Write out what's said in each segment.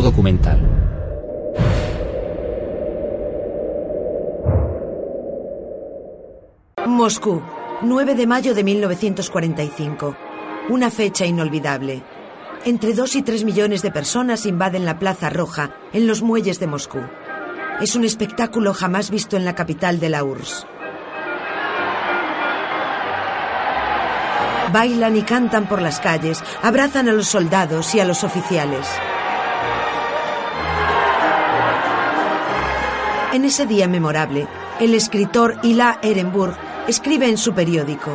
Documental. Moscú, 9 de mayo de 1945. Una fecha inolvidable. Entre 2 y 3 millones de personas invaden la Plaza Roja en los muelles de Moscú. Es un espectáculo jamás visto en la capital de la URSS. Bailan y cantan por las calles, abrazan a los soldados y a los oficiales. En ese día memorable, el escritor Ila Ehrenburg escribe en su periódico,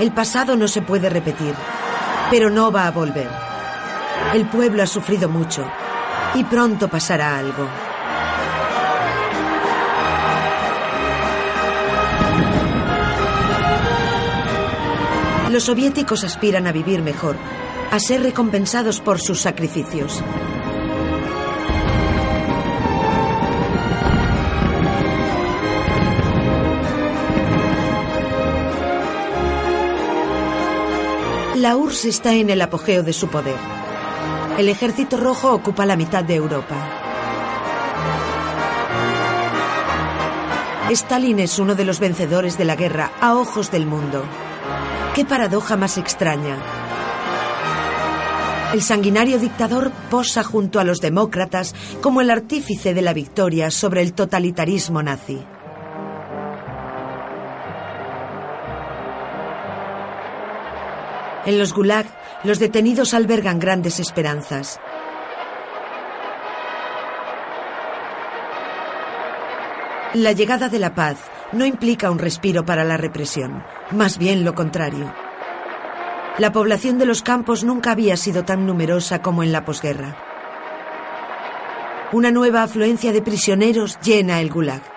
el pasado no se puede repetir, pero no va a volver. El pueblo ha sufrido mucho y pronto pasará algo. Los soviéticos aspiran a vivir mejor, a ser recompensados por sus sacrificios. La URSS está en el apogeo de su poder. El ejército rojo ocupa la mitad de Europa. Stalin es uno de los vencedores de la guerra a ojos del mundo. ¡Qué paradoja más extraña! El sanguinario dictador posa junto a los demócratas como el artífice de la victoria sobre el totalitarismo nazi. En los Gulag, los detenidos albergan grandes esperanzas. La llegada de la paz no implica un respiro para la represión, más bien lo contrario. La población de los campos nunca había sido tan numerosa como en la posguerra. Una nueva afluencia de prisioneros llena el Gulag.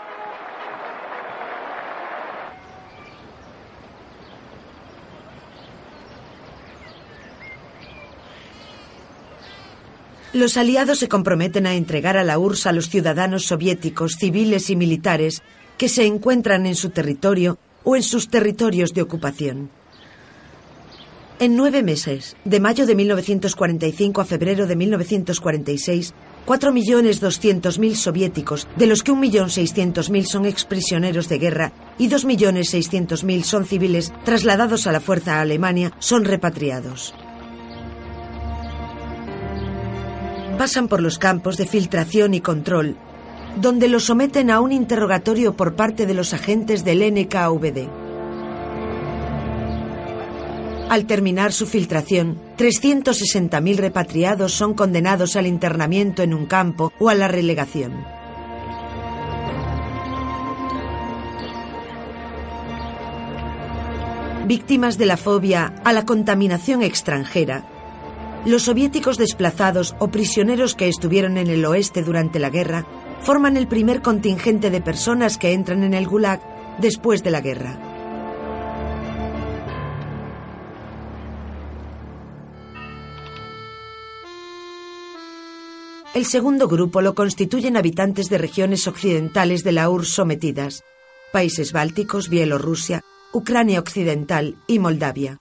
Los aliados se comprometen a entregar a la URSS a los ciudadanos soviéticos, civiles y militares que se encuentran en su territorio o en sus territorios de ocupación. En nueve meses, de mayo de 1945 a febrero de 1946, 4.200.000 soviéticos, de los que 1.600.000 son exprisioneros de guerra y 2.600.000 son civiles trasladados a la fuerza a Alemania, son repatriados. Pasan por los campos de filtración y control, donde los someten a un interrogatorio por parte de los agentes del NKVD. Al terminar su filtración, 360.000 repatriados son condenados al internamiento en un campo o a la relegación. Víctimas de la fobia a la contaminación extranjera, los soviéticos desplazados o prisioneros que estuvieron en el oeste durante la guerra forman el primer contingente de personas que entran en el Gulag después de la guerra. El segundo grupo lo constituyen habitantes de regiones occidentales de la URSS sometidas, países bálticos, Bielorrusia, Ucrania Occidental y Moldavia.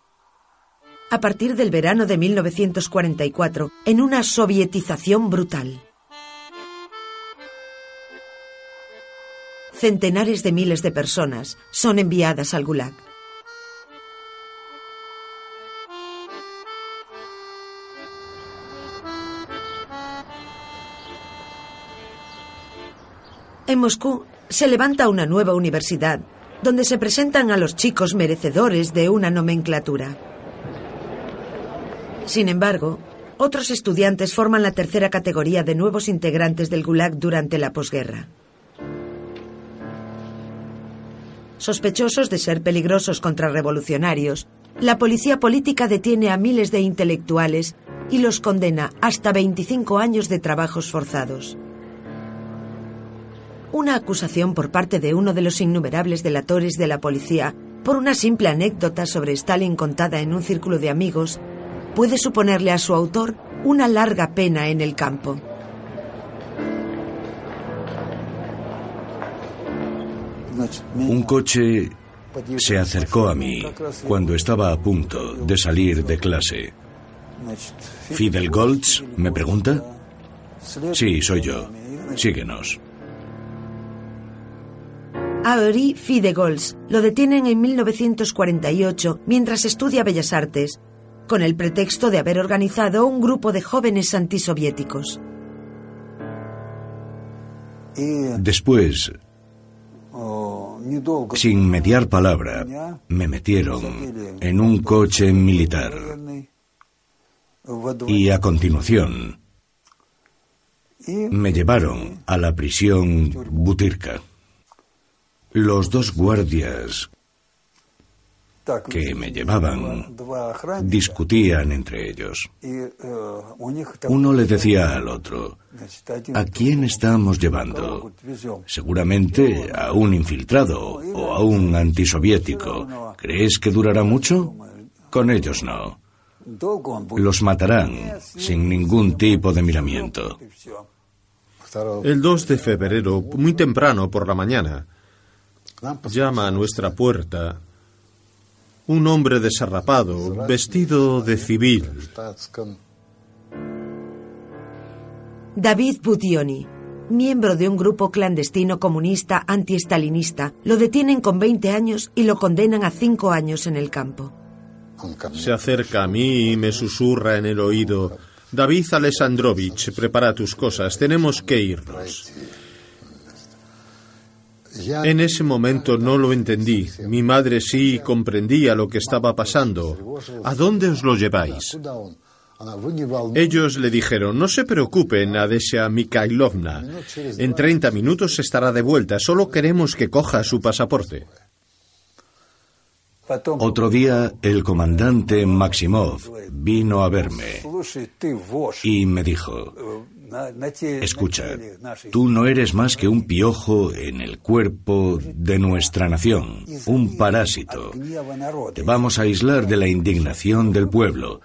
A partir del verano de 1944, en una sovietización brutal. Centenares de miles de personas son enviadas al Gulag. En Moscú se levanta una nueva universidad donde se presentan a los chicos merecedores de una nomenclatura. Sin embargo, otros estudiantes forman la tercera categoría de nuevos integrantes del Gulag durante la posguerra. Sospechosos de ser peligrosos contrarrevolucionarios, la policía política detiene a miles de intelectuales y los condena hasta 25 años de trabajos forzados. Una acusación por parte de uno de los innumerables delatores de la policía por una simple anécdota sobre Stalin contada en un círculo de amigos puede suponerle a su autor una larga pena en el campo. Un coche se acercó a mí cuando estaba a punto de salir de clase. ¿Fidel Golds? ¿Me pregunta? Sí, soy yo. Síguenos. Henri Fidegols lo detienen en 1948 mientras estudia Bellas Artes, con el pretexto de haber organizado un grupo de jóvenes antisoviéticos. Después, sin mediar palabra, me metieron en un coche militar. Y a continuación, me llevaron a la prisión Butirka. Los dos guardias que me llevaban discutían entre ellos. Uno le decía al otro, ¿a quién estamos llevando? Seguramente a un infiltrado o a un antisoviético. ¿Crees que durará mucho? Con ellos no. Los matarán sin ningún tipo de miramiento. El 2 de febrero, muy temprano por la mañana, llama a nuestra puerta un hombre desarrapado, vestido de civil. David Butioni, miembro de un grupo clandestino comunista antiestalinista, lo detienen con 20 años y lo condenan a 5 años en el campo. Se acerca a mí y me susurra en el oído, David Alessandrovich, prepara tus cosas, tenemos que irnos. En ese momento no lo entendí. Mi madre sí comprendía lo que estaba pasando. ¿A dónde os lo lleváis? Ellos le dijeron, no se preocupen, Adesia Mikhailovna. En 30 minutos estará de vuelta. Solo queremos que coja su pasaporte. Otro día, el comandante Maximov vino a verme y me dijo, Escucha, tú no eres más que un piojo en el cuerpo de nuestra nación, un parásito. Te vamos a aislar de la indignación del pueblo.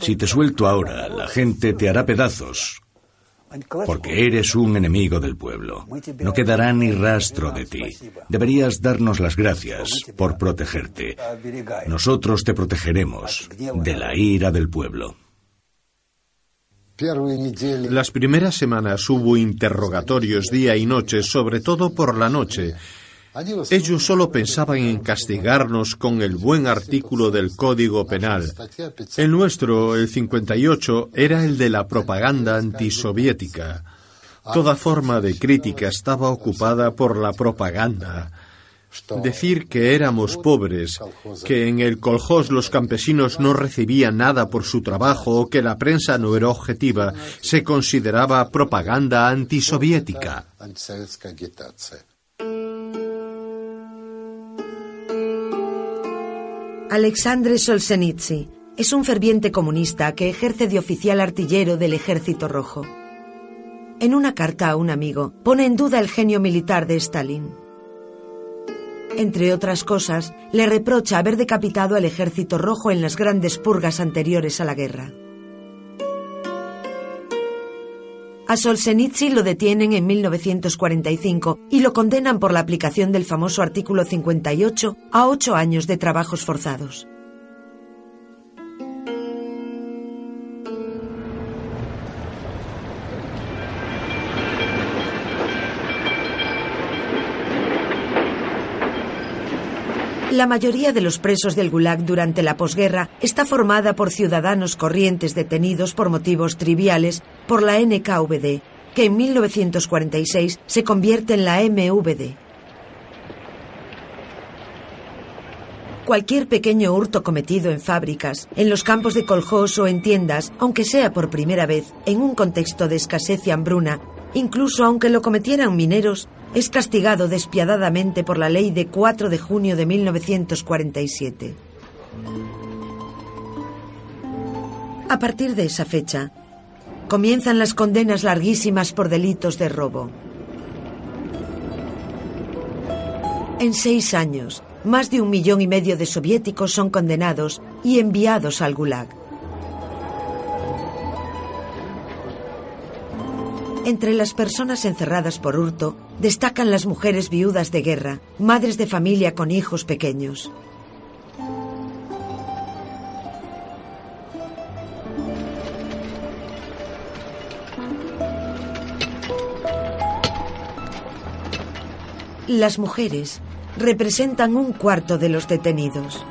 Si te suelto ahora, la gente te hará pedazos, porque eres un enemigo del pueblo. No quedará ni rastro de ti. Deberías darnos las gracias por protegerte. Nosotros te protegeremos de la ira del pueblo. Las primeras semanas hubo interrogatorios día y noche, sobre todo por la noche. Ellos solo pensaban en castigarnos con el buen artículo del Código Penal. El nuestro, el 58, era el de la propaganda antisoviética. Toda forma de crítica estaba ocupada por la propaganda. Decir que éramos pobres, que en el coljós los campesinos no recibían nada por su trabajo o que la prensa no era objetiva, se consideraba propaganda antisoviética. Alexandre Solzhenitsyn es un ferviente comunista que ejerce de oficial artillero del Ejército Rojo. En una carta a un amigo, pone en duda el genio militar de Stalin. Entre otras cosas, le reprocha haber decapitado al ejército rojo en las grandes purgas anteriores a la guerra. A Solzhenitsyn lo detienen en 1945 y lo condenan por la aplicación del famoso artículo 58 a ocho años de trabajos forzados. La mayoría de los presos del Gulag durante la posguerra está formada por ciudadanos corrientes detenidos por motivos triviales por la NKVD, que en 1946 se convierte en la MVD. Cualquier pequeño hurto cometido en fábricas, en los campos de coljós o en tiendas, aunque sea por primera vez, en un contexto de escasez y hambruna, incluso aunque lo cometieran mineros, es castigado despiadadamente por la ley de 4 de junio de 1947. A partir de esa fecha, comienzan las condenas larguísimas por delitos de robo. En seis años, más de un millón y medio de soviéticos son condenados y enviados al Gulag. Entre las personas encerradas por hurto destacan las mujeres viudas de guerra, madres de familia con hijos pequeños. Las mujeres representan un cuarto de los detenidos.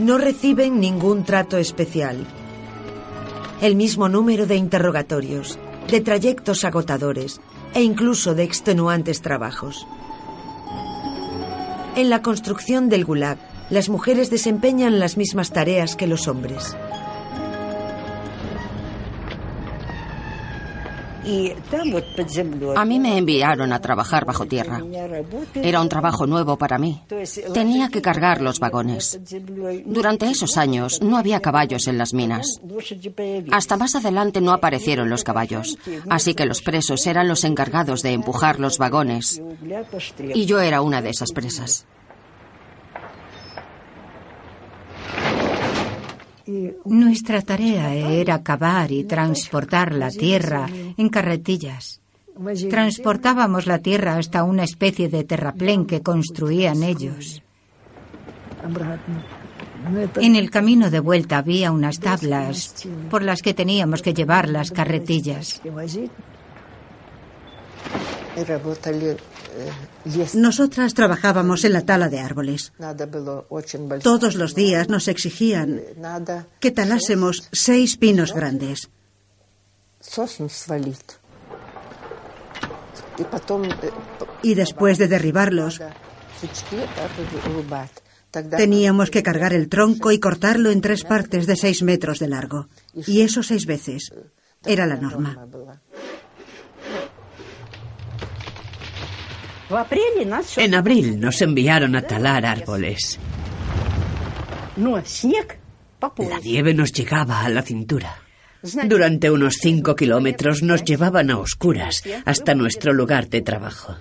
No reciben ningún trato especial el mismo número de interrogatorios, de trayectos agotadores e incluso de extenuantes trabajos. En la construcción del Gulag, las mujeres desempeñan las mismas tareas que los hombres. A mí me enviaron a trabajar bajo tierra. Era un trabajo nuevo para mí. Tenía que cargar los vagones. Durante esos años no había caballos en las minas. Hasta más adelante no aparecieron los caballos, así que los presos eran los encargados de empujar los vagones. Y yo era una de esas presas. Nuestra tarea era cavar y transportar la tierra en carretillas. Transportábamos la tierra hasta una especie de terraplén que construían ellos. En el camino de vuelta había unas tablas por las que teníamos que llevar las carretillas. Nosotras trabajábamos en la tala de árboles. Todos los días nos exigían que talásemos seis pinos grandes. Y después de derribarlos, teníamos que cargar el tronco y cortarlo en tres partes de seis metros de largo. Y eso seis veces. Era la norma. En abril nos enviaron a talar árboles. La nieve nos llegaba a la cintura. Durante unos cinco kilómetros nos llevaban a oscuras hasta nuestro lugar de trabajo.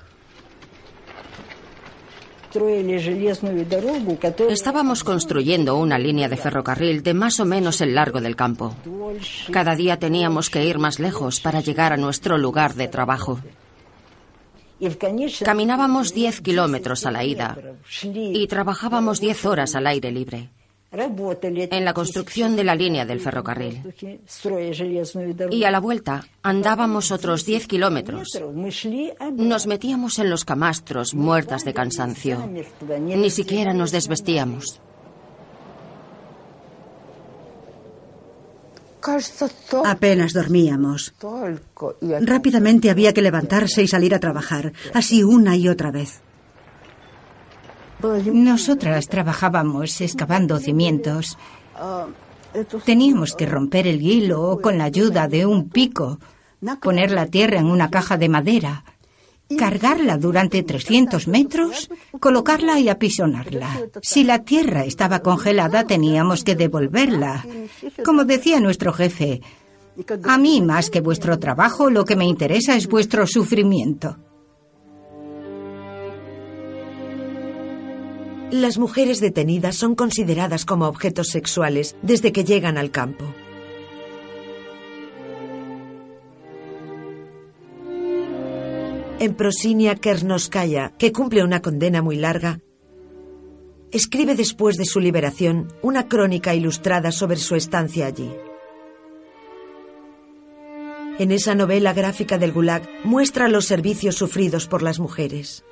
Estábamos construyendo una línea de ferrocarril de más o menos el largo del campo. Cada día teníamos que ir más lejos para llegar a nuestro lugar de trabajo. Caminábamos 10 kilómetros a la ida y trabajábamos 10 horas al aire libre en la construcción de la línea del ferrocarril. Y a la vuelta andábamos otros 10 kilómetros. Nos metíamos en los camastros muertas de cansancio. Ni siquiera nos desvestíamos. Apenas dormíamos. Rápidamente había que levantarse y salir a trabajar, así una y otra vez. Nosotras trabajábamos excavando cimientos. Teníamos que romper el hilo con la ayuda de un pico, poner la tierra en una caja de madera cargarla durante 300 metros, colocarla y apisonarla. Si la tierra estaba congelada, teníamos que devolverla. Como decía nuestro jefe, a mí más que vuestro trabajo, lo que me interesa es vuestro sufrimiento. Las mujeres detenidas son consideradas como objetos sexuales desde que llegan al campo. En Prosinia Kernoskaya, que cumple una condena muy larga, escribe después de su liberación una crónica ilustrada sobre su estancia allí. En esa novela gráfica del Gulag muestra los servicios sufridos por las mujeres.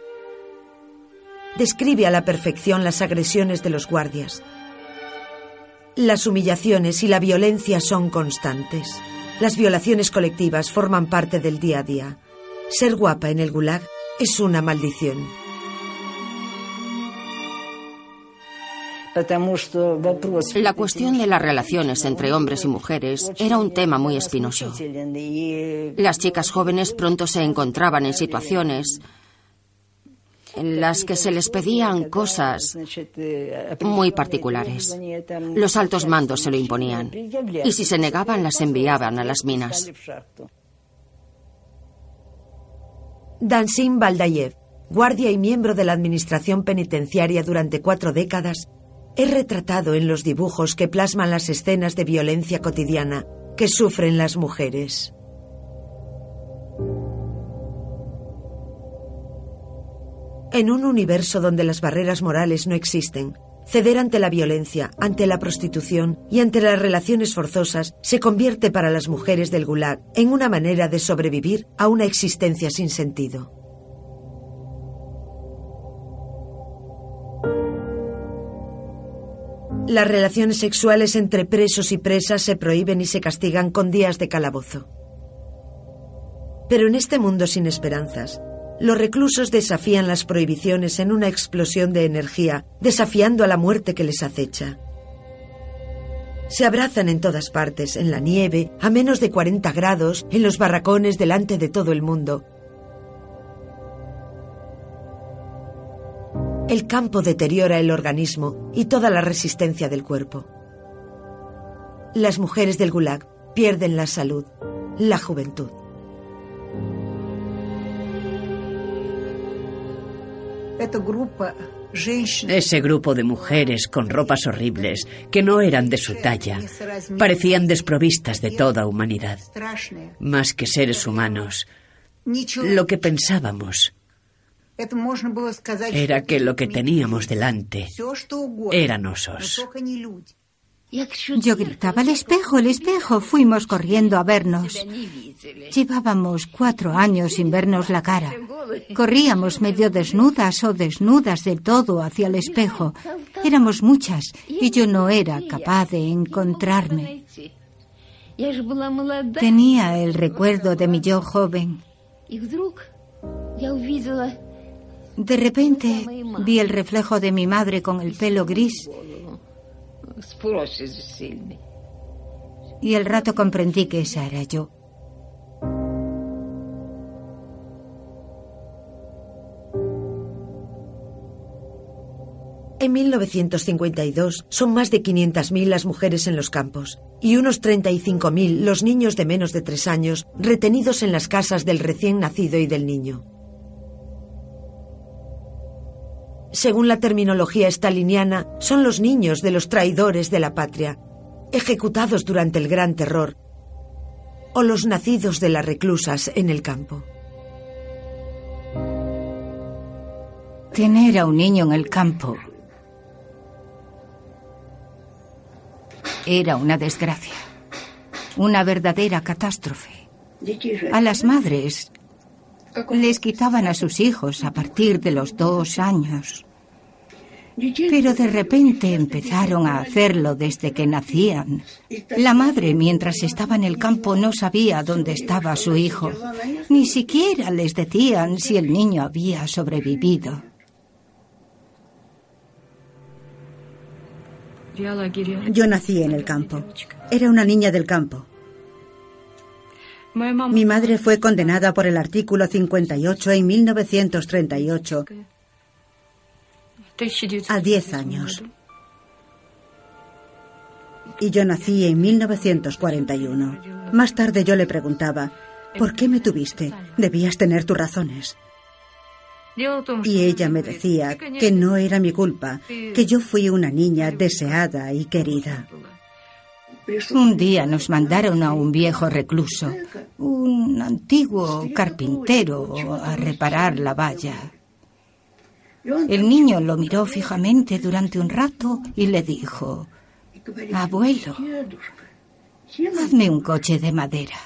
Describe a la perfección las agresiones de los guardias. Las humillaciones y la violencia son constantes. Las violaciones colectivas forman parte del día a día. Ser guapa en el gulag es una maldición. La cuestión de las relaciones entre hombres y mujeres era un tema muy espinoso. Las chicas jóvenes pronto se encontraban en situaciones en las que se les pedían cosas muy particulares. Los altos mandos se lo imponían y si se negaban las enviaban a las minas. Dansin Baldayev, guardia y miembro de la administración penitenciaria durante cuatro décadas, es retratado en los dibujos que plasman las escenas de violencia cotidiana que sufren las mujeres. En un universo donde las barreras morales no existen, ceder ante la violencia, ante la prostitución y ante las relaciones forzosas se convierte para las mujeres del Gulag en una manera de sobrevivir a una existencia sin sentido. Las relaciones sexuales entre presos y presas se prohíben y se castigan con días de calabozo. Pero en este mundo sin esperanzas, los reclusos desafían las prohibiciones en una explosión de energía, desafiando a la muerte que les acecha. Se abrazan en todas partes, en la nieve, a menos de 40 grados, en los barracones delante de todo el mundo. El campo deteriora el organismo y toda la resistencia del cuerpo. Las mujeres del Gulag pierden la salud, la juventud. Ese grupo de mujeres con ropas horribles, que no eran de su talla, parecían desprovistas de toda humanidad. Más que seres humanos, lo que pensábamos era que lo que teníamos delante eran osos. Yo gritaba, el espejo, el espejo. Fuimos corriendo a vernos. Llevábamos cuatro años sin vernos la cara. Corríamos medio desnudas o desnudas de todo hacia el espejo. Éramos muchas y yo no era capaz de encontrarme. Tenía el recuerdo de mi yo joven. De repente vi el reflejo de mi madre con el pelo gris y el rato comprendí que esa era yo. En 1952 son más de 500.000 las mujeres en los campos y unos 35.000 los niños de menos de tres años retenidos en las casas del recién nacido y del niño. Según la terminología staliniana, son los niños de los traidores de la patria, ejecutados durante el Gran Terror, o los nacidos de las reclusas en el campo. Tener a un niño en el campo era una desgracia, una verdadera catástrofe. A las madres les quitaban a sus hijos a partir de los dos años. Pero de repente empezaron a hacerlo desde que nacían. La madre, mientras estaba en el campo, no sabía dónde estaba su hijo. Ni siquiera les decían si el niño había sobrevivido. Yo nací en el campo. Era una niña del campo. Mi madre fue condenada por el artículo 58 en 1938 a 10 años. Y yo nací en 1941. Más tarde yo le preguntaba, ¿por qué me tuviste? Debías tener tus razones. Y ella me decía que no era mi culpa, que yo fui una niña deseada y querida. Un día nos mandaron a un viejo recluso, un antiguo carpintero, a reparar la valla. El niño lo miró fijamente durante un rato y le dijo, Abuelo, hazme un coche de madera.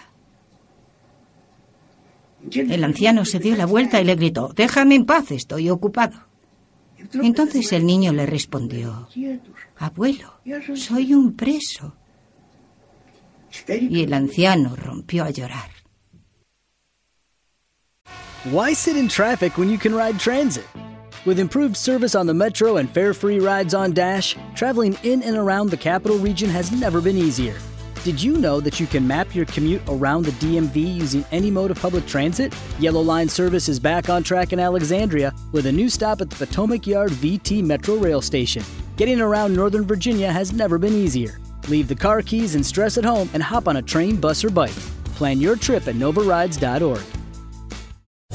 El anciano se dio la vuelta y le gritó, Déjame en paz, estoy ocupado. Entonces el niño le respondió, Abuelo, soy un preso. Y el anciano rompió a llorar. Why sit in traffic when you can ride transit? With improved service on the Metro and fare free rides on Dash, traveling in and around the capital region has never been easier. Did you know that you can map your commute around the DMV using any mode of public transit? Yellow Line service is back on track in Alexandria with a new stop at the Potomac Yard VT Metro Rail Station. Getting around Northern Virginia has never been easier. Leave the car keys and stress at home and hop on a train, bus, or bike. Plan your trip at novarides.org.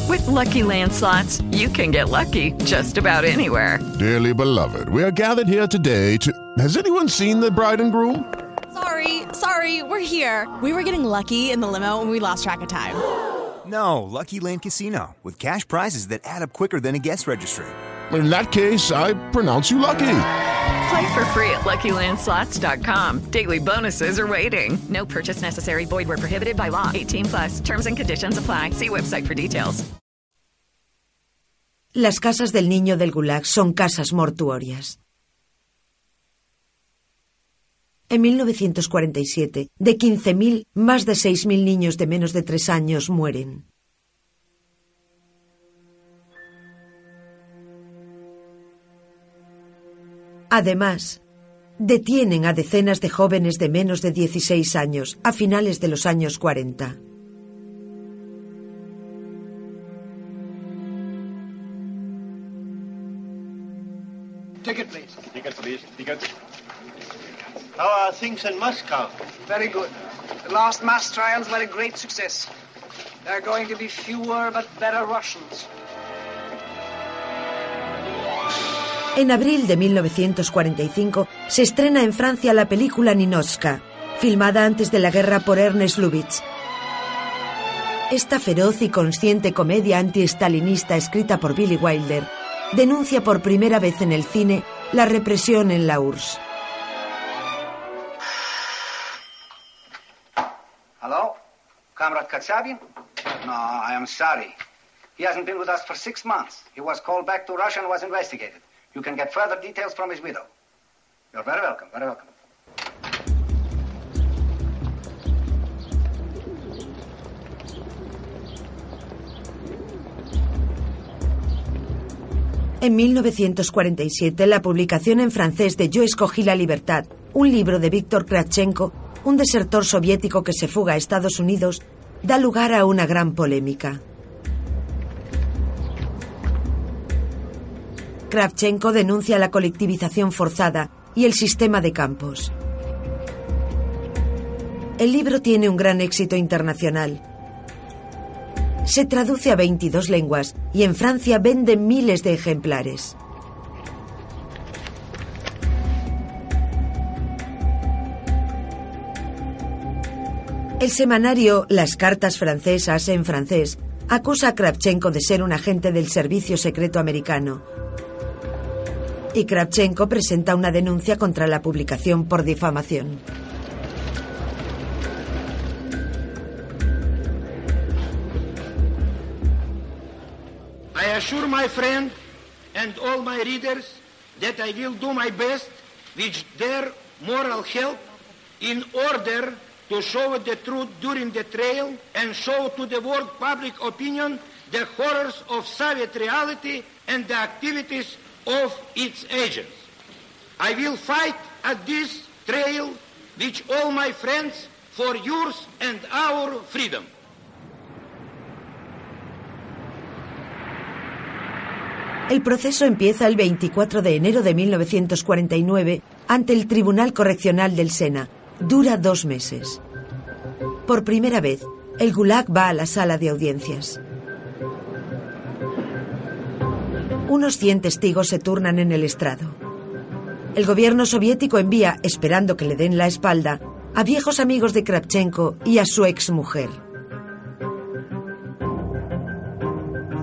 With lucky landslots, you can get lucky just about anywhere. Dearly beloved, we are gathered here today to. Has anyone seen the bride and groom? Sorry, sorry, we're here. We were getting lucky in the limo and we lost track of time. No, Lucky Land Casino, with cash prizes that add up quicker than a guest registry. In that case, I pronounce you lucky. Play for free at LuckyLandSlots.com. Daily bonuses are waiting. No purchase necessary. Void where prohibited by law. 18 plus. Terms and conditions apply. See website for details. Las casas del niño del Gulag son casas mortuorias. En 1947, de 15.000, más de 6.000 niños de menos de 3 años mueren. Además, detienen a decenas de jóvenes de menos de 16 años a finales de los años 40. Ticket, please. Ticket, please. Ticket. How are things in Moscow? Very good. The last mass trials were a great success. There are going to be fewer but better Russians. En abril de 1945 se estrena en Francia la película Ninochka, filmada antes de la guerra por Ernest Lubitsch. Esta feroz y consciente comedia anti-estalinista escrita por Billy Wilder denuncia por primera vez en el cine la represión en la URSS. Hello? Comrade Katsabin? No, I am sorry. He hasn't been with us for six months. He was called back to Russia and was investigated. You can get further details from his widow. You're very welcome, very welcome. En 1947, la publicación en francés de Yo escogí la libertad, un libro de Víctor Kravchenko, un desertor soviético que se fuga a Estados Unidos, da lugar a una gran polémica. Kravchenko denuncia la colectivización forzada y el sistema de campos. El libro tiene un gran éxito internacional. Se traduce a 22 lenguas y en Francia vende miles de ejemplares. El semanario Las Cartas Francesas en francés acusa a Kravchenko de ser un agente del servicio secreto americano. Y Kravchenko presenta una denuncia contra la publicación por difamación. I assure my friend and all my readers that I will do my best with their moral help in order to show the truth during the trial and show to the world public opinion the horrors of Soviet reality and the activities of its agents. I will fight at this trial with all my friends for yours and our freedom. El proceso empieza el 24 de enero de 1949 ante el Tribunal Correccional del Sena. Dura dos meses. Por primera vez, el Gulag va a la sala de audiencias. Unos 100 testigos se turnan en el estrado. El gobierno soviético envía, esperando que le den la espalda, a viejos amigos de Kravchenko y a su exmujer.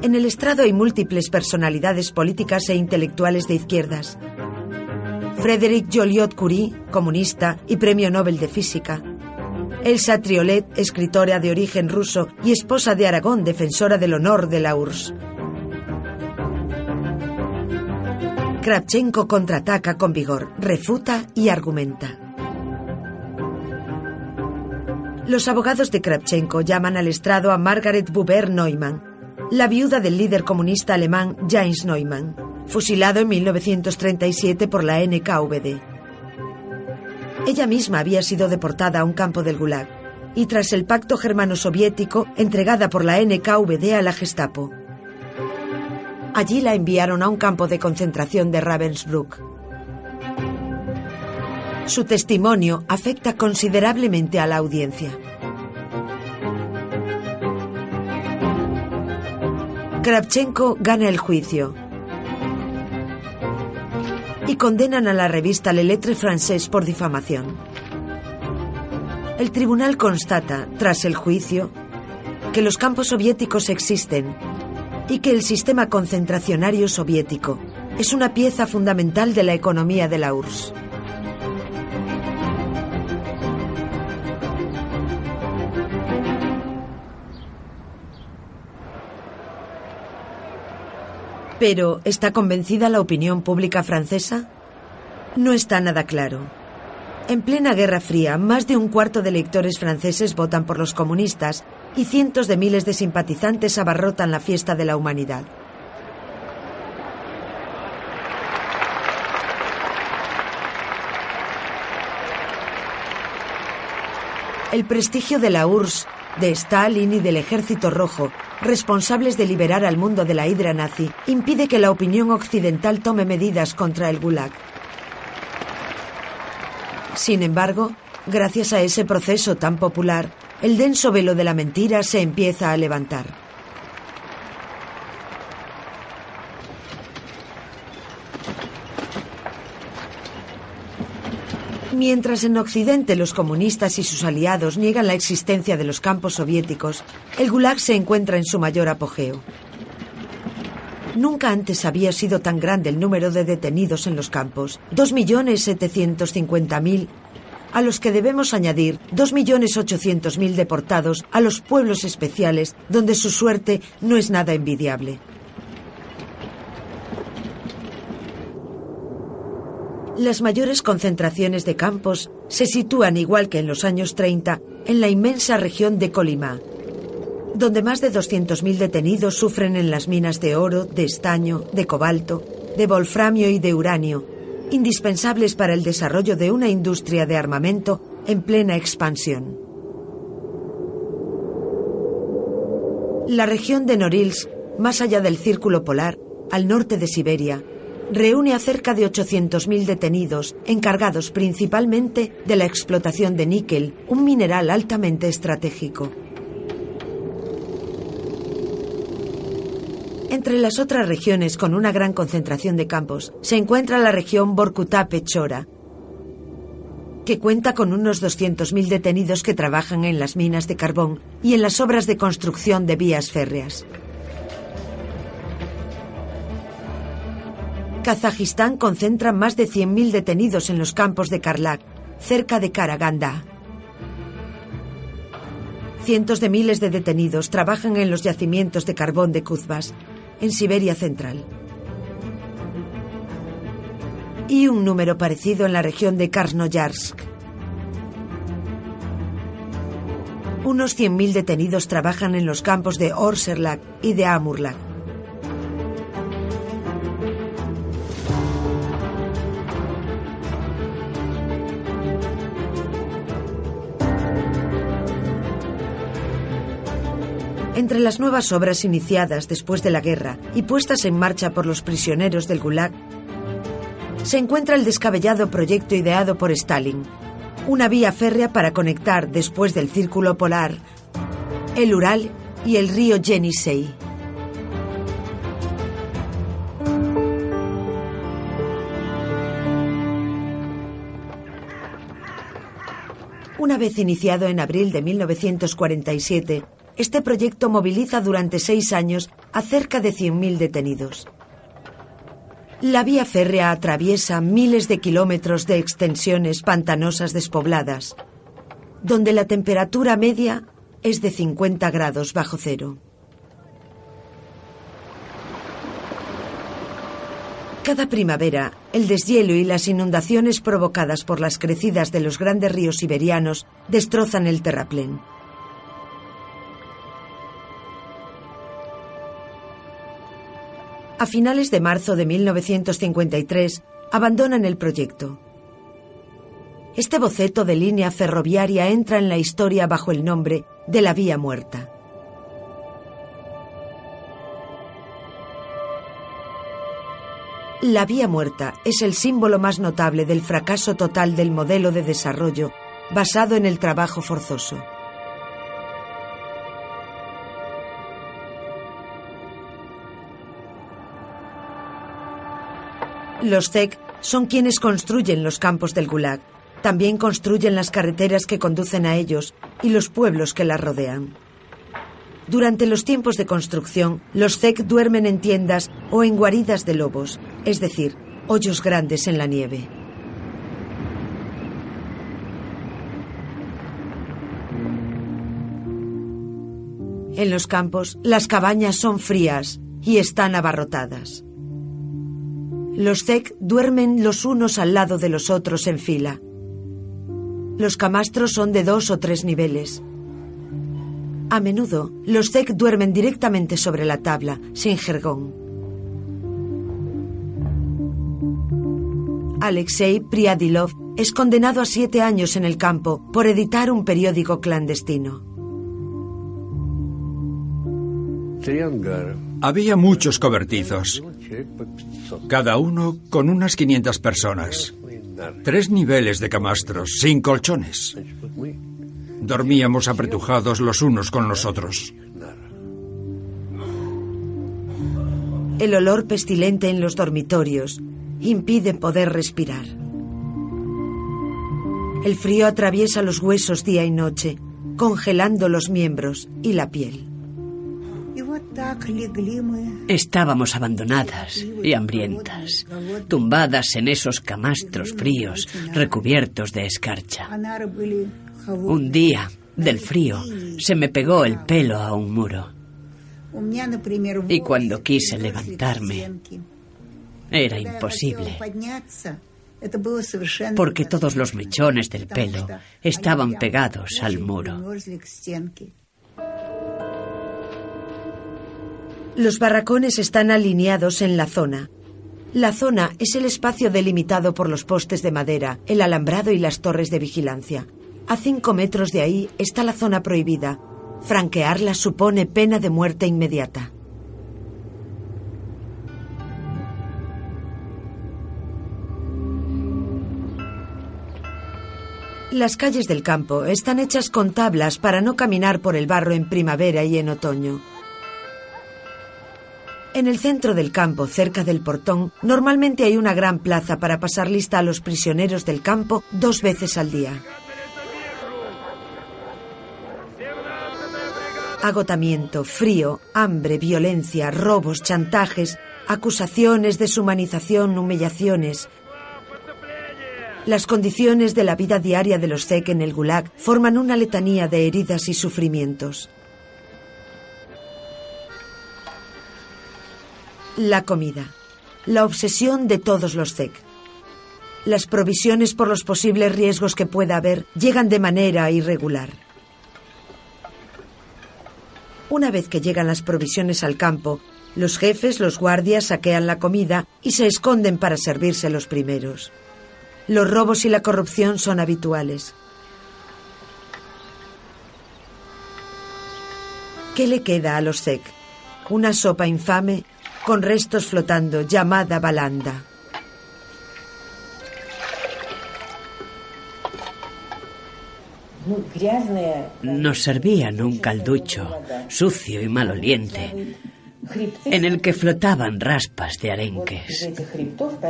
En el estrado hay múltiples personalidades políticas e intelectuales de izquierdas. Frédéric Joliot-Curie, comunista y premio Nobel de Física. Elsa Triolet, escritora de origen ruso y esposa de Aragón, defensora del honor de la URSS. Kravchenko contraataca con vigor, refuta y argumenta. Los abogados de Kravchenko llaman al estrado a Margaret Buber Neumann, la viuda del líder comunista alemán James Neumann. fusilado en 1937 por la NKVD. Ella misma había sido deportada a un campo del Gulag y tras el pacto germano-soviético entregada por la NKVD a la Gestapo. Allí la enviaron a un campo de concentración de Ravensbrück. Su testimonio afecta considerablemente a la audiencia. Kravchenko gana el juicio y condenan a la revista Le Lettre Française por difamación. El tribunal constata, tras el juicio, que los campos soviéticos existen y que el sistema concentracionario soviético es una pieza fundamental de la economía de la URSS. Pero, ¿está convencida la opinión pública francesa? No está nada claro. En plena Guerra Fría, más de un cuarto de electores franceses votan por los comunistas y cientos de miles de simpatizantes abarrotan la fiesta de la humanidad. El prestigio de la URSS de Stalin y del Ejército Rojo, responsables de liberar al mundo de la hidra nazi, impide que la opinión occidental tome medidas contra el Gulag. Sin embargo, gracias a ese proceso tan popular, el denso velo de la mentira se empieza a levantar. Mientras en Occidente los comunistas y sus aliados niegan la existencia de los campos soviéticos, el Gulag se encuentra en su mayor apogeo. Nunca antes había sido tan grande el número de detenidos en los campos, 2.750.000, a los que debemos añadir 2.800.000 deportados a los pueblos especiales donde su suerte no es nada envidiable. Las mayores concentraciones de campos se sitúan, igual que en los años 30, en la inmensa región de Colima, donde más de 200.000 detenidos sufren en las minas de oro, de estaño, de cobalto, de wolframio y de uranio, indispensables para el desarrollo de una industria de armamento en plena expansión. La región de Norilsk, más allá del círculo polar, al norte de Siberia, reúne a cerca de 800.000 detenidos, encargados principalmente de la explotación de níquel, un mineral altamente estratégico. Entre las otras regiones con una gran concentración de campos se encuentra la región Borkutá-Pechora, que cuenta con unos 200.000 detenidos que trabajan en las minas de carbón y en las obras de construcción de vías férreas. Kazajistán concentra más de 100.000 detenidos en los campos de Karlak, cerca de Karaganda. Cientos de miles de detenidos trabajan en los yacimientos de carbón de Kuzbas, en Siberia Central. Y un número parecido en la región de Krasnoyarsk. Unos 100.000 detenidos trabajan en los campos de Orserlak y de Amurlak. Entre las nuevas obras iniciadas después de la guerra y puestas en marcha por los prisioneros del Gulag, se encuentra el descabellado proyecto ideado por Stalin, una vía férrea para conectar después del círculo polar el Ural y el río Yenisei. Una vez iniciado en abril de 1947, este proyecto moviliza durante seis años a cerca de 100.000 detenidos. La vía férrea atraviesa miles de kilómetros de extensiones pantanosas despobladas, donde la temperatura media es de 50 grados bajo cero. Cada primavera, el deshielo y las inundaciones provocadas por las crecidas de los grandes ríos siberianos destrozan el terraplén. A finales de marzo de 1953, abandonan el proyecto. Este boceto de línea ferroviaria entra en la historia bajo el nombre de la Vía Muerta. La Vía Muerta es el símbolo más notable del fracaso total del modelo de desarrollo basado en el trabajo forzoso. Los ZEC son quienes construyen los campos del Gulag. También construyen las carreteras que conducen a ellos y los pueblos que las rodean. Durante los tiempos de construcción, los ZEC duermen en tiendas o en guaridas de lobos, es decir, hoyos grandes en la nieve. En los campos, las cabañas son frías y están abarrotadas. Los Zek duermen los unos al lado de los otros en fila. Los camastros son de dos o tres niveles. A menudo, los Zek duermen directamente sobre la tabla, sin jergón. Alexei Priadilov es condenado a siete años en el campo por editar un periódico clandestino. Había muchos cobertizos, cada uno con unas 500 personas. Tres niveles de camastros, sin colchones. Dormíamos apretujados los unos con los otros. El olor pestilente en los dormitorios impide poder respirar. El frío atraviesa los huesos día y noche, congelando los miembros y la piel. Estábamos abandonadas y hambrientas, tumbadas en esos camastros fríos recubiertos de escarcha. Un día, del frío, se me pegó el pelo a un muro. Y cuando quise levantarme, era imposible. Porque todos los mechones del pelo estaban pegados al muro. Los barracones están alineados en la zona. La zona es el espacio delimitado por los postes de madera, el alambrado y las torres de vigilancia. A cinco metros de ahí está la zona prohibida. Franquearla supone pena de muerte inmediata. Las calles del campo están hechas con tablas para no caminar por el barro en primavera y en otoño. En el centro del campo, cerca del portón, normalmente hay una gran plaza para pasar lista a los prisioneros del campo dos veces al día. Agotamiento, frío, hambre, violencia, robos, chantajes, acusaciones, deshumanización, humillaciones. Las condiciones de la vida diaria de los ZEC en el Gulag forman una letanía de heridas y sufrimientos. La comida. La obsesión de todos los ZEC. Las provisiones por los posibles riesgos que pueda haber llegan de manera irregular. Una vez que llegan las provisiones al campo, los jefes, los guardias saquean la comida y se esconden para servirse los primeros. Los robos y la corrupción son habituales. ¿Qué le queda a los ZEC? Una sopa infame con restos flotando, llamada balanda. Nos servían un calducho, sucio y maloliente, en el que flotaban raspas de arenques.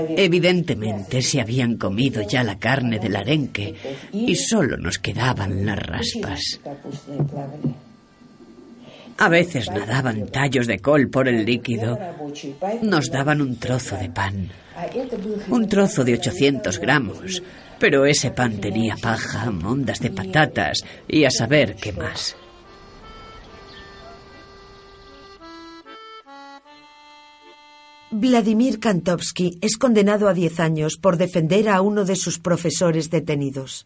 Evidentemente se habían comido ya la carne del arenque y solo nos quedaban las raspas. A veces nadaban tallos de col por el líquido. Nos daban un trozo de pan. Un trozo de 800 gramos. Pero ese pan tenía paja, mondas de patatas y a saber qué más. Vladimir Kantovsky es condenado a 10 años por defender a uno de sus profesores detenidos.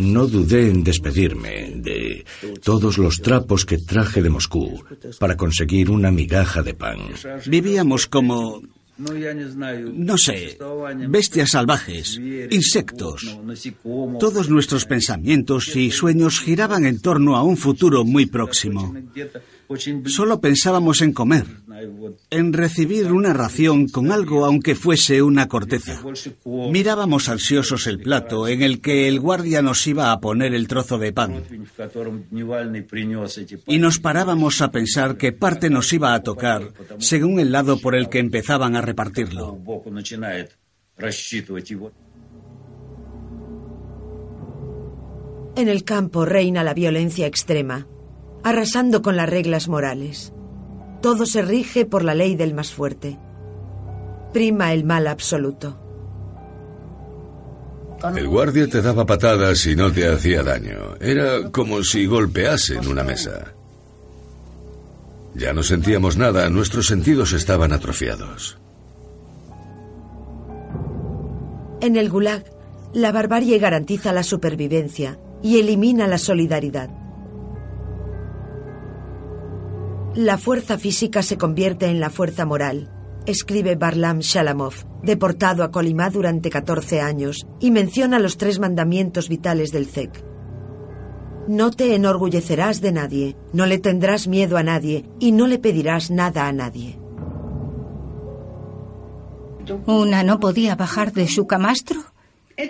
No dudé en despedirme de todos los trapos que traje de Moscú para conseguir una migaja de pan. Vivíamos como, no sé, bestias salvajes, insectos. Todos nuestros pensamientos y sueños giraban en torno a un futuro muy próximo. Solo pensábamos en comer, en recibir una ración con algo aunque fuese una corteza. Mirábamos ansiosos el plato en el que el guardia nos iba a poner el trozo de pan. Y nos parábamos a pensar qué parte nos iba a tocar según el lado por el que empezaban a repartirlo. En el campo reina la violencia extrema arrasando con las reglas morales. Todo se rige por la ley del más fuerte. Prima el mal absoluto. El guardia te daba patadas y no te hacía daño. Era como si golpeasen una mesa. Ya no sentíamos nada, nuestros sentidos estaban atrofiados. En el Gulag, la barbarie garantiza la supervivencia y elimina la solidaridad. La fuerza física se convierte en la fuerza moral, escribe Barlam Shalamov, deportado a Kolimá durante 14 años, y menciona los tres mandamientos vitales del ZEC. No te enorgullecerás de nadie, no le tendrás miedo a nadie y no le pedirás nada a nadie. Una no podía bajar de su camastro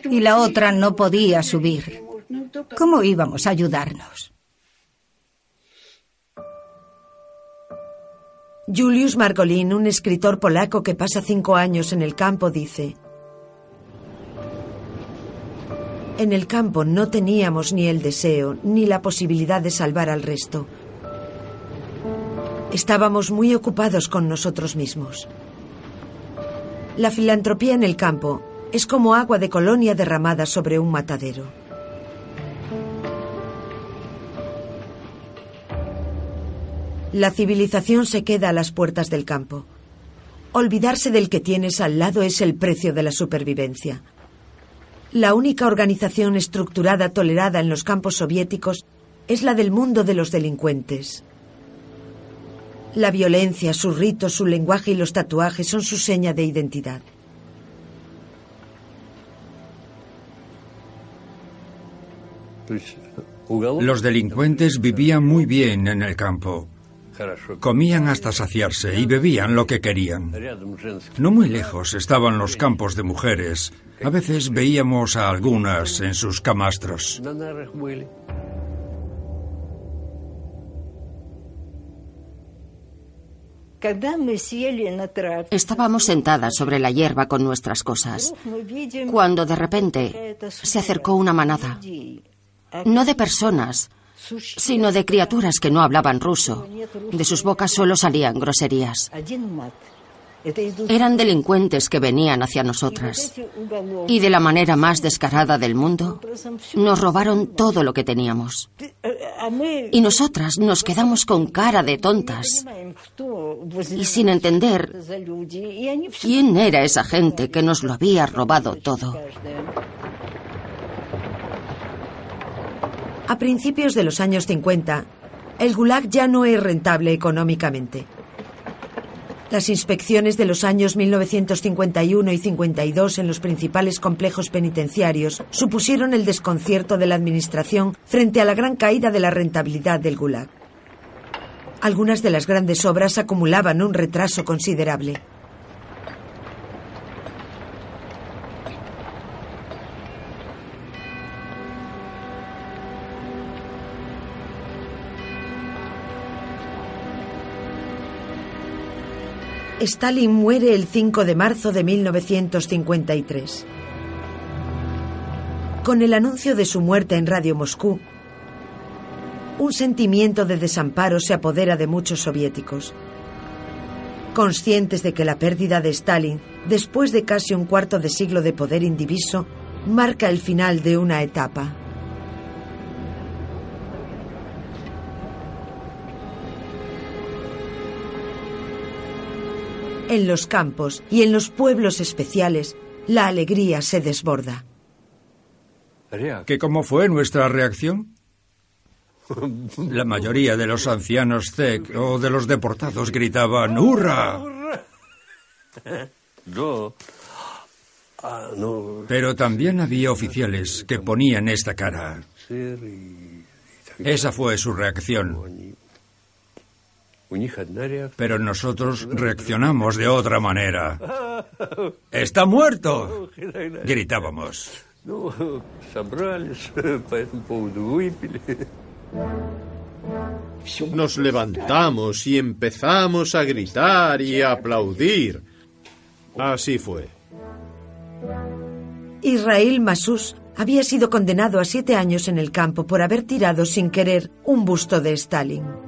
y la otra no podía subir. ¿Cómo íbamos a ayudarnos? Julius Margolin, un escritor polaco que pasa cinco años en el campo, dice, En el campo no teníamos ni el deseo ni la posibilidad de salvar al resto. Estábamos muy ocupados con nosotros mismos. La filantropía en el campo es como agua de colonia derramada sobre un matadero. La civilización se queda a las puertas del campo. Olvidarse del que tienes al lado es el precio de la supervivencia. La única organización estructurada tolerada en los campos soviéticos es la del mundo de los delincuentes. La violencia, sus ritos, su lenguaje y los tatuajes son su seña de identidad. Los delincuentes vivían muy bien en el campo. Comían hasta saciarse y bebían lo que querían. No muy lejos estaban los campos de mujeres. A veces veíamos a algunas en sus camastros. Estábamos sentadas sobre la hierba con nuestras cosas, cuando de repente se acercó una manada, no de personas, sino de criaturas que no hablaban ruso. De sus bocas solo salían groserías. Eran delincuentes que venían hacia nosotras. Y de la manera más descarada del mundo, nos robaron todo lo que teníamos. Y nosotras nos quedamos con cara de tontas y sin entender quién era esa gente que nos lo había robado todo. A principios de los años 50, el Gulag ya no es rentable económicamente. Las inspecciones de los años 1951 y 52 en los principales complejos penitenciarios supusieron el desconcierto de la Administración frente a la gran caída de la rentabilidad del Gulag. Algunas de las grandes obras acumulaban un retraso considerable. Stalin muere el 5 de marzo de 1953. Con el anuncio de su muerte en Radio Moscú, un sentimiento de desamparo se apodera de muchos soviéticos. Conscientes de que la pérdida de Stalin, después de casi un cuarto de siglo de poder indiviso, marca el final de una etapa. En los campos y en los pueblos especiales, la alegría se desborda. ¿Qué cómo fue nuestra reacción? La mayoría de los ancianos ZEC o de los deportados gritaban ¡Hurra! Pero también había oficiales que ponían esta cara. Esa fue su reacción. Pero nosotros reaccionamos de otra manera. ¡Está muerto! Gritábamos. Nos levantamos y empezamos a gritar y a aplaudir. Así fue. Israel Masus había sido condenado a siete años en el campo por haber tirado sin querer un busto de Stalin.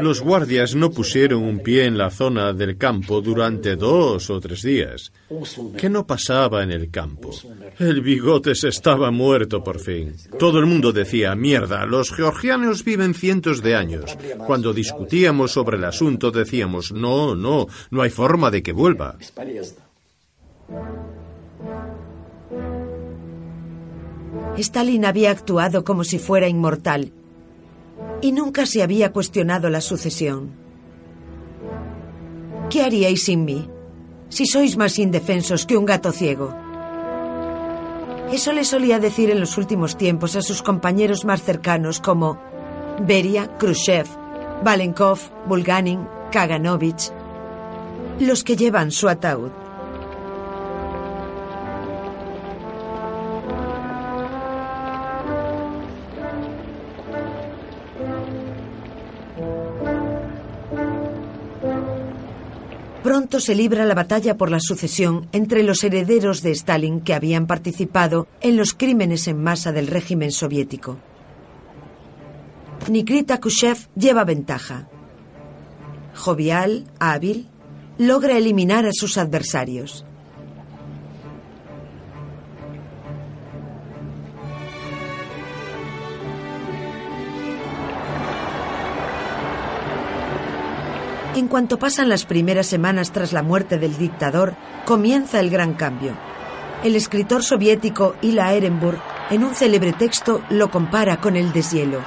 Los guardias no pusieron un pie en la zona del campo durante dos o tres días. ¿Qué no pasaba en el campo? El bigotes estaba muerto por fin. Todo el mundo decía, mierda, los georgianos viven cientos de años. Cuando discutíamos sobre el asunto decíamos, no, no, no hay forma de que vuelva. Stalin había actuado como si fuera inmortal y nunca se había cuestionado la sucesión. ¿Qué haríais sin mí? Si sois más indefensos que un gato ciego. Eso le solía decir en los últimos tiempos a sus compañeros más cercanos como Beria, Khrushchev, Valenkov, Bulganin, Kaganovich, los que llevan su ataúd. Se libra la batalla por la sucesión entre los herederos de Stalin que habían participado en los crímenes en masa del régimen soviético. Nikita Khrushchev lleva ventaja. Jovial, hábil, logra eliminar a sus adversarios. En cuanto pasan las primeras semanas tras la muerte del dictador, comienza el gran cambio. El escritor soviético Ila Ehrenburg, en un célebre texto, lo compara con el deshielo.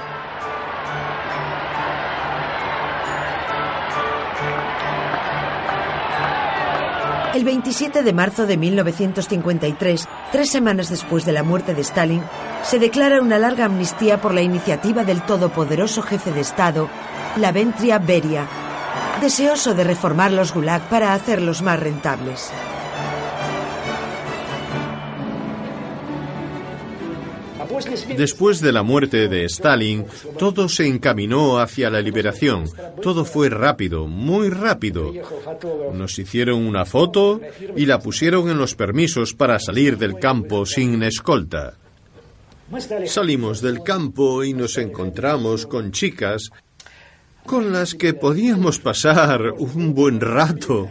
El 27 de marzo de 1953, tres semanas después de la muerte de Stalin, se declara una larga amnistía por la iniciativa del todopoderoso jefe de Estado, Laventria Beria, deseoso de reformar los gulag para hacerlos más rentables. Después de la muerte de Stalin, todo se encaminó hacia la liberación. Todo fue rápido, muy rápido. Nos hicieron una foto y la pusieron en los permisos para salir del campo sin escolta. Salimos del campo y nos encontramos con chicas con las que podíamos pasar un buen rato.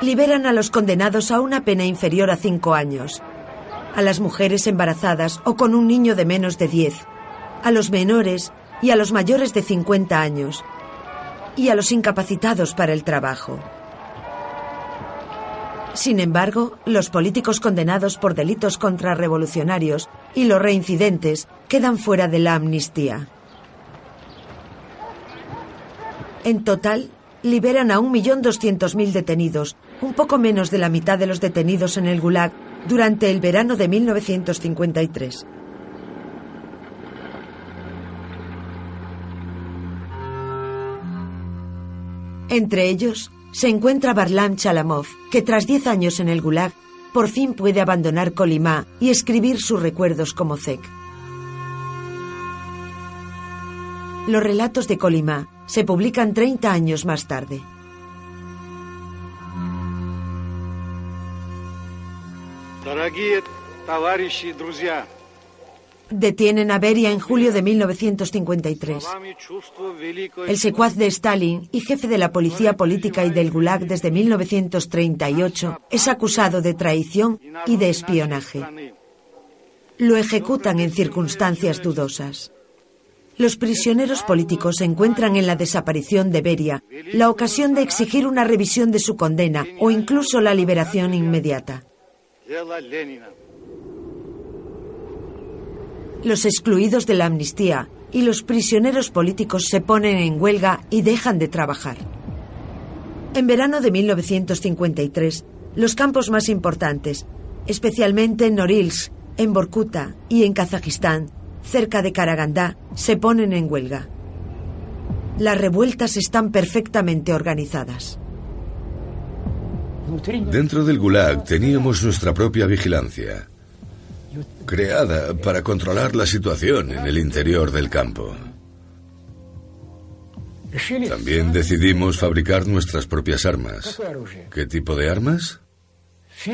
Liberan a los condenados a una pena inferior a cinco años, a las mujeres embarazadas o con un niño de menos de diez, a los menores y a los mayores de 50 años, y a los incapacitados para el trabajo. Sin embargo, los políticos condenados por delitos contrarrevolucionarios y los reincidentes quedan fuera de la amnistía. En total, liberan a 1.200.000 detenidos, un poco menos de la mitad de los detenidos en el Gulag durante el verano de 1953. Entre ellos se encuentra Barlam Chalamov, que tras 10 años en el Gulag, por fin puede abandonar Kolimá y escribir sus recuerdos como Zek. Los relatos de Kolimá se publican 30 años más tarde. Detienen a Beria en julio de 1953. El secuaz de Stalin y jefe de la policía política y del Gulag desde 1938 es acusado de traición y de espionaje. Lo ejecutan en circunstancias dudosas. Los prisioneros políticos encuentran en la desaparición de Beria la ocasión de exigir una revisión de su condena o incluso la liberación inmediata. Los excluidos de la amnistía y los prisioneros políticos se ponen en huelga y dejan de trabajar. En verano de 1953, los campos más importantes, especialmente en Norilsk, en Borkuta y en Kazajistán, cerca de Karagandá, se ponen en huelga. Las revueltas están perfectamente organizadas. Dentro del Gulag teníamos nuestra propia vigilancia creada para controlar la situación en el interior del campo. También decidimos fabricar nuestras propias armas. ¿Qué tipo de armas?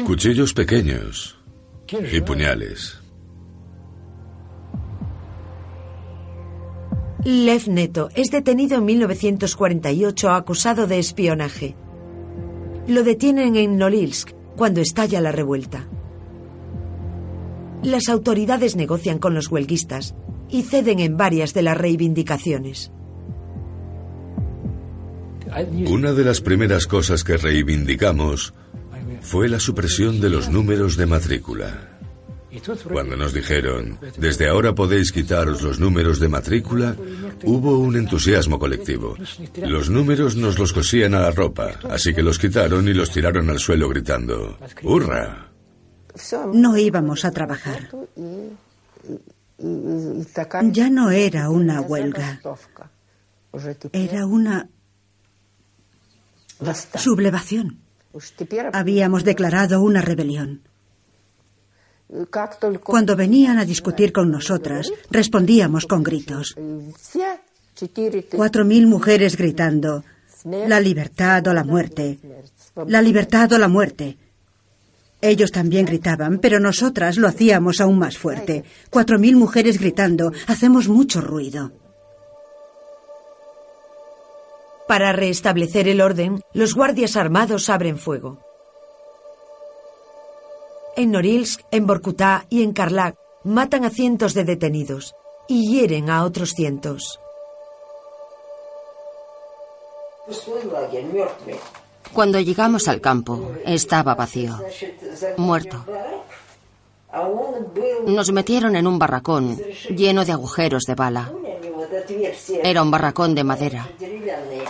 Cuchillos pequeños y puñales. Lev Neto es detenido en 1948 acusado de espionaje. Lo detienen en Norilsk cuando estalla la revuelta. Las autoridades negocian con los huelguistas y ceden en varias de las reivindicaciones. Una de las primeras cosas que reivindicamos fue la supresión de los números de matrícula. Cuando nos dijeron, desde ahora podéis quitaros los números de matrícula, hubo un entusiasmo colectivo. Los números nos los cosían a la ropa, así que los quitaron y los tiraron al suelo gritando, ¡Hurra! No íbamos a trabajar. Ya no era una huelga. Era una sublevación. Habíamos declarado una rebelión. Cuando venían a discutir con nosotras, respondíamos con gritos. Cuatro mil mujeres gritando, la libertad o la muerte, la libertad o la muerte. Ellos también gritaban, pero nosotras lo hacíamos aún más fuerte. Cuatro mil mujeres gritando, hacemos mucho ruido. Para restablecer el orden, los guardias armados abren fuego. En Norilsk, en Borkutá y en Karlak matan a cientos de detenidos y hieren a otros cientos. Cuando llegamos al campo, estaba vacío, muerto. Nos metieron en un barracón lleno de agujeros de bala. Era un barracón de madera.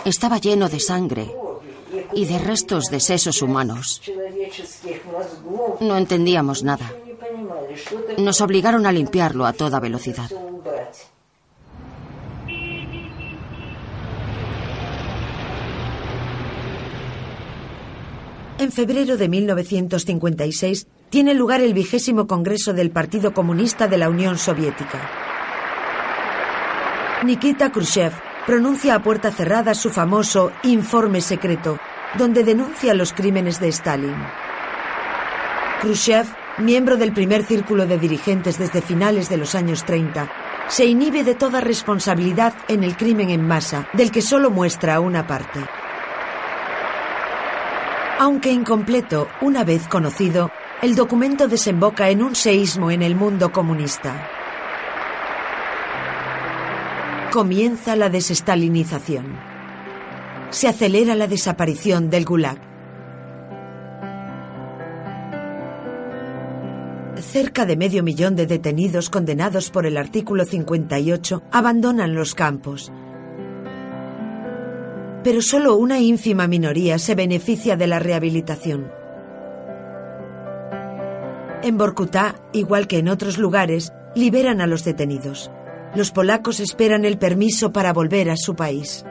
Estaba lleno de sangre y de restos de sesos humanos. No entendíamos nada. Nos obligaron a limpiarlo a toda velocidad. En febrero de 1956 tiene lugar el vigésimo Congreso del Partido Comunista de la Unión Soviética. Nikita Khrushchev pronuncia a puerta cerrada su famoso Informe Secreto, donde denuncia los crímenes de Stalin. Khrushchev, miembro del primer círculo de dirigentes desde finales de los años 30, se inhibe de toda responsabilidad en el crimen en masa, del que solo muestra una parte. Aunque incompleto, una vez conocido, el documento desemboca en un seísmo en el mundo comunista. Comienza la desestalinización. Se acelera la desaparición del Gulag. Cerca de medio millón de detenidos condenados por el artículo 58 abandonan los campos. Pero solo una ínfima minoría se beneficia de la rehabilitación. En Borkutá, igual que en otros lugares, liberan a los detenidos. Los polacos esperan el permiso para volver a su país.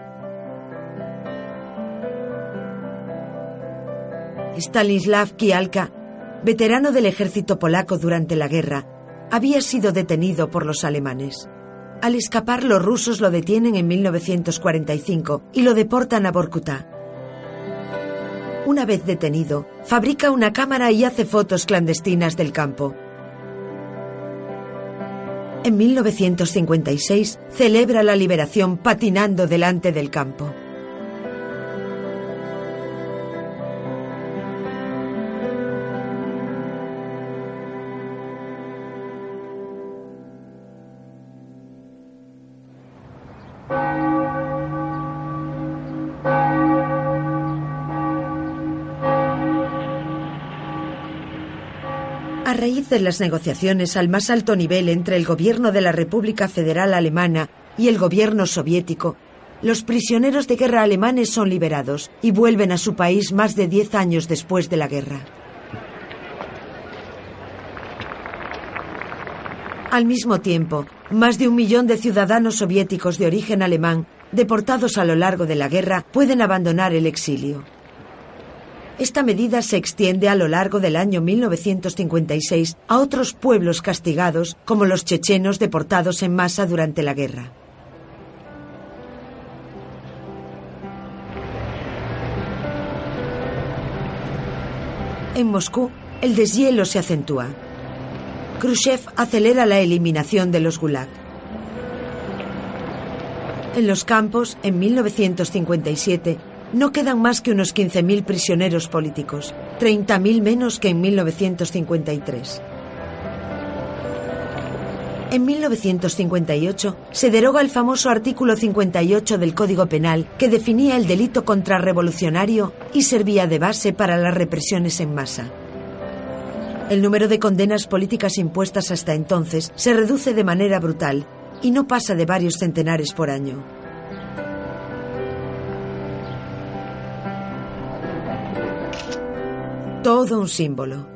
Stanislav Kialka, veterano del ejército polaco durante la guerra, había sido detenido por los alemanes. Al escapar, los rusos lo detienen en 1945 y lo deportan a Borkutá. Una vez detenido, fabrica una cámara y hace fotos clandestinas del campo. En 1956 celebra la liberación patinando delante del campo. Raíz de las negociaciones al más alto nivel entre el gobierno de la República Federal Alemana y el gobierno soviético, los prisioneros de guerra alemanes son liberados y vuelven a su país más de diez años después de la guerra. Al mismo tiempo, más de un millón de ciudadanos soviéticos de origen alemán, deportados a lo largo de la guerra, pueden abandonar el exilio. Esta medida se extiende a lo largo del año 1956 a otros pueblos castigados, como los chechenos deportados en masa durante la guerra. En Moscú, el deshielo se acentúa. Khrushchev acelera la eliminación de los gulag. En los campos, en 1957, no quedan más que unos 15.000 prisioneros políticos, 30.000 menos que en 1953. En 1958 se deroga el famoso artículo 58 del Código Penal que definía el delito contrarrevolucionario y servía de base para las represiones en masa. El número de condenas políticas impuestas hasta entonces se reduce de manera brutal y no pasa de varios centenares por año. Todo un símbolo.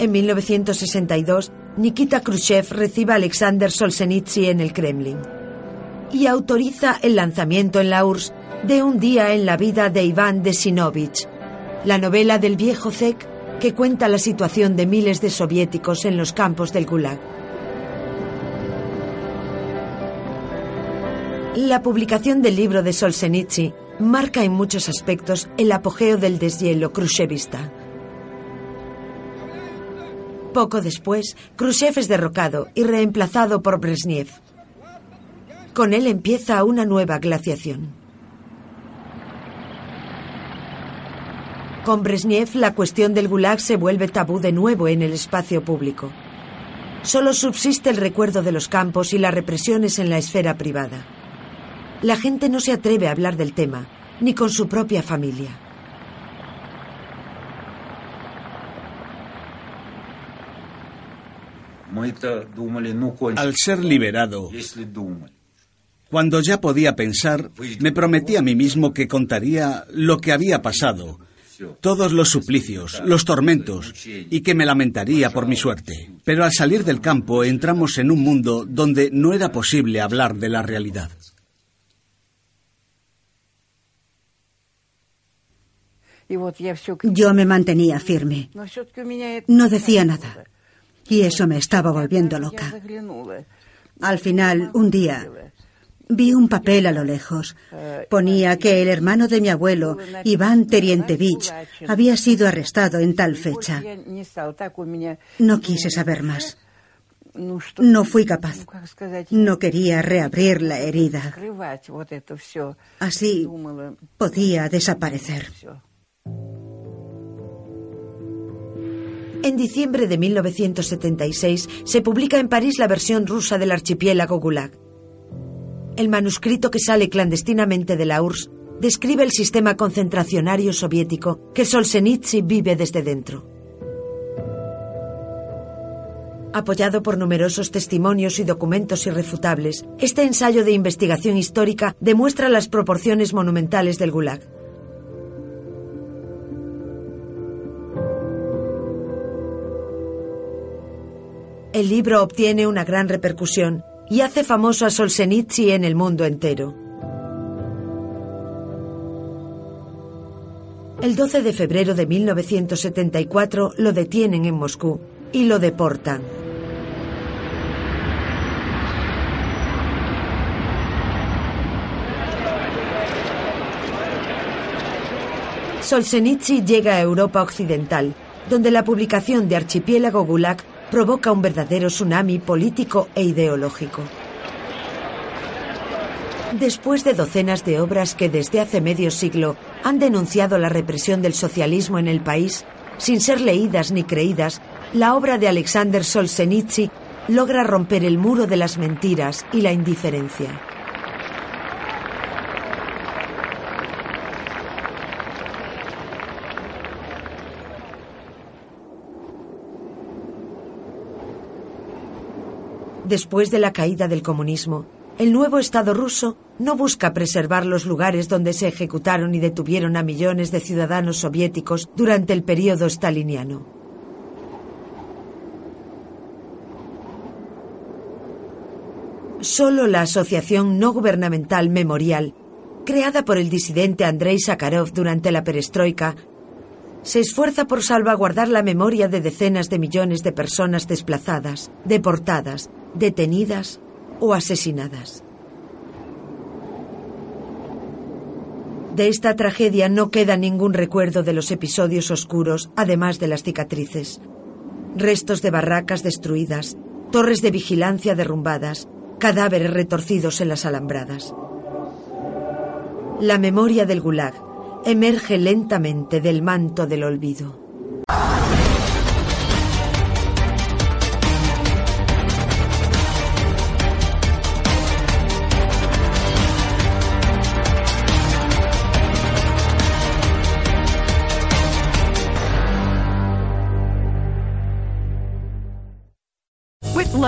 En 1962, Nikita Khrushchev recibe a Alexander Solzhenitsyn en el Kremlin y autoriza el lanzamiento en la URSS de Un día en la vida de Iván Desinovich, la novela del viejo Zek que cuenta la situación de miles de soviéticos en los campos del Gulag. La publicación del libro de Solzhenitsyn marca en muchos aspectos el apogeo del deshielo khrushchevista. Poco después, Khrushchev es derrocado y reemplazado por Brezhnev. Con él empieza una nueva glaciación. Con Brezhnev, la cuestión del Gulag se vuelve tabú de nuevo en el espacio público. Solo subsiste el recuerdo de los campos y las represiones en la esfera privada. La gente no se atreve a hablar del tema, ni con su propia familia. Al ser liberado, cuando ya podía pensar, me prometí a mí mismo que contaría lo que había pasado, todos los suplicios, los tormentos, y que me lamentaría por mi suerte. Pero al salir del campo entramos en un mundo donde no era posible hablar de la realidad. Yo me mantenía firme. No decía nada. Y eso me estaba volviendo loca. Al final, un día, vi un papel a lo lejos. Ponía que el hermano de mi abuelo, Iván Terientevich, había sido arrestado en tal fecha. No quise saber más. No fui capaz. No quería reabrir la herida. Así podía desaparecer. En diciembre de 1976 se publica en París la versión rusa del archipiélago Gulag. El manuscrito que sale clandestinamente de la URSS describe el sistema concentracionario soviético que Solzhenitsyn vive desde dentro. Apoyado por numerosos testimonios y documentos irrefutables, este ensayo de investigación histórica demuestra las proporciones monumentales del Gulag. El libro obtiene una gran repercusión y hace famoso a Solzhenitsyn en el mundo entero. El 12 de febrero de 1974 lo detienen en Moscú y lo deportan. Solzhenitsyn llega a Europa Occidental, donde la publicación de Archipiélago Gulag provoca un verdadero tsunami político e ideológico. Después de docenas de obras que desde hace medio siglo han denunciado la represión del socialismo en el país, sin ser leídas ni creídas, la obra de Alexander Solzhenitsyn logra romper el muro de las mentiras y la indiferencia. Después de la caída del comunismo, el nuevo Estado ruso no busca preservar los lugares donde se ejecutaron y detuvieron a millones de ciudadanos soviéticos durante el periodo staliniano. Solo la Asociación No Gubernamental Memorial, creada por el disidente Andrei Sakharov durante la perestroika, se esfuerza por salvaguardar la memoria de decenas de millones de personas desplazadas, deportadas, detenidas o asesinadas. De esta tragedia no queda ningún recuerdo de los episodios oscuros, además de las cicatrices. Restos de barracas destruidas, torres de vigilancia derrumbadas, cadáveres retorcidos en las alambradas. La memoria del Gulag emerge lentamente del manto del olvido.